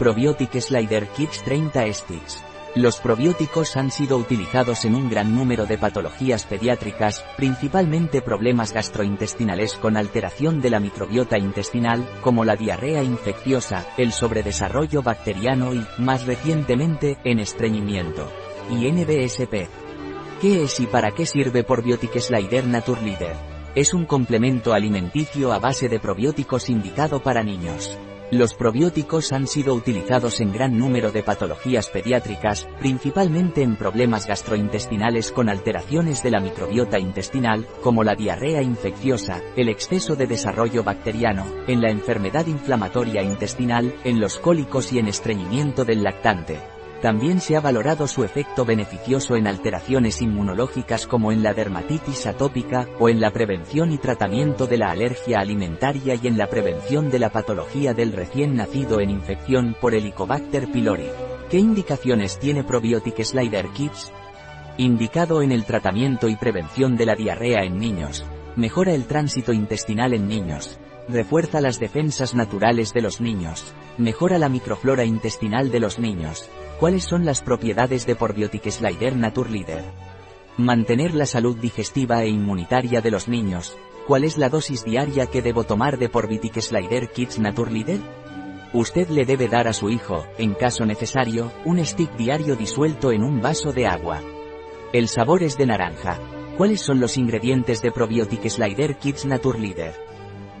Probiotic Slider Kids 30 Sticks. Los probióticos han sido utilizados en un gran número de patologías pediátricas, principalmente problemas gastrointestinales con alteración de la microbiota intestinal, como la diarrea infecciosa, el sobredesarrollo bacteriano y, más recientemente, en estreñimiento. Y NBSP. ¿Qué es y para qué sirve Probiotic Slider Naturleader? Es un complemento alimenticio a base de probióticos indicado para niños. Los probióticos han sido utilizados en gran número de patologías pediátricas, principalmente en problemas gastrointestinales con alteraciones de la microbiota intestinal, como la diarrea infecciosa, el exceso de desarrollo bacteriano, en la enfermedad inflamatoria intestinal, en los cólicos y en estreñimiento del lactante. También se ha valorado su efecto beneficioso en alteraciones inmunológicas como en la dermatitis atópica, o en la prevención y tratamiento de la alergia alimentaria y en la prevención de la patología del recién nacido en infección por Helicobacter pylori. ¿Qué indicaciones tiene Probiotic Slider Kids? Indicado en el tratamiento y prevención de la diarrea en niños. Mejora el tránsito intestinal en niños. Refuerza las defensas naturales de los niños. Mejora la microflora intestinal de los niños. ¿Cuáles son las propiedades de Probiotic Slider Naturleader? Mantener la salud digestiva e inmunitaria de los niños. ¿Cuál es la dosis diaria que debo tomar de Probiotic Slider Kids Naturleader? Usted le debe dar a su hijo, en caso necesario, un stick diario disuelto en un vaso de agua. El sabor es de naranja. ¿Cuáles son los ingredientes de Probiotic Slider Kids Naturleader?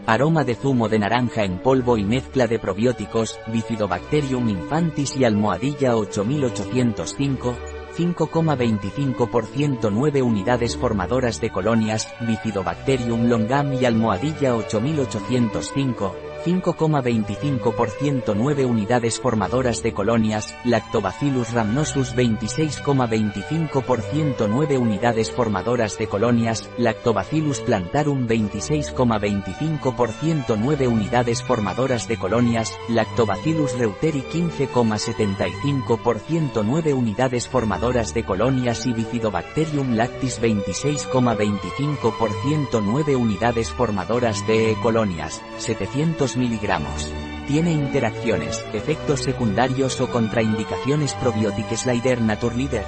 Aroma de zumo de naranja en polvo y mezcla de probióticos, Bifidobacterium infantis y almohadilla 8805, 5,25% 9 unidades formadoras de colonias, Bifidobacterium longam y almohadilla 8805, 5,25% 9 unidades formadoras de colonias, Lactobacillus rhamnosus 26,25% 9 unidades formadoras de colonias, Lactobacillus plantarum 26,25% 9 unidades formadoras de colonias, Lactobacillus reuteri 15,75% 9 unidades formadoras de colonias y Bifidobacterium lactis 26,25% 9 unidades formadoras de colonias, 700 miligramos. Tiene interacciones, efectos secundarios o contraindicaciones Probiotic Slider Naturleader.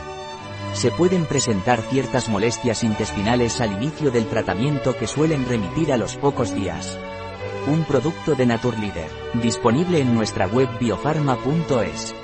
Se pueden presentar ciertas molestias intestinales al inicio del tratamiento que suelen remitir a los pocos días. Un producto de Naturleader, disponible en nuestra web biofarma.es.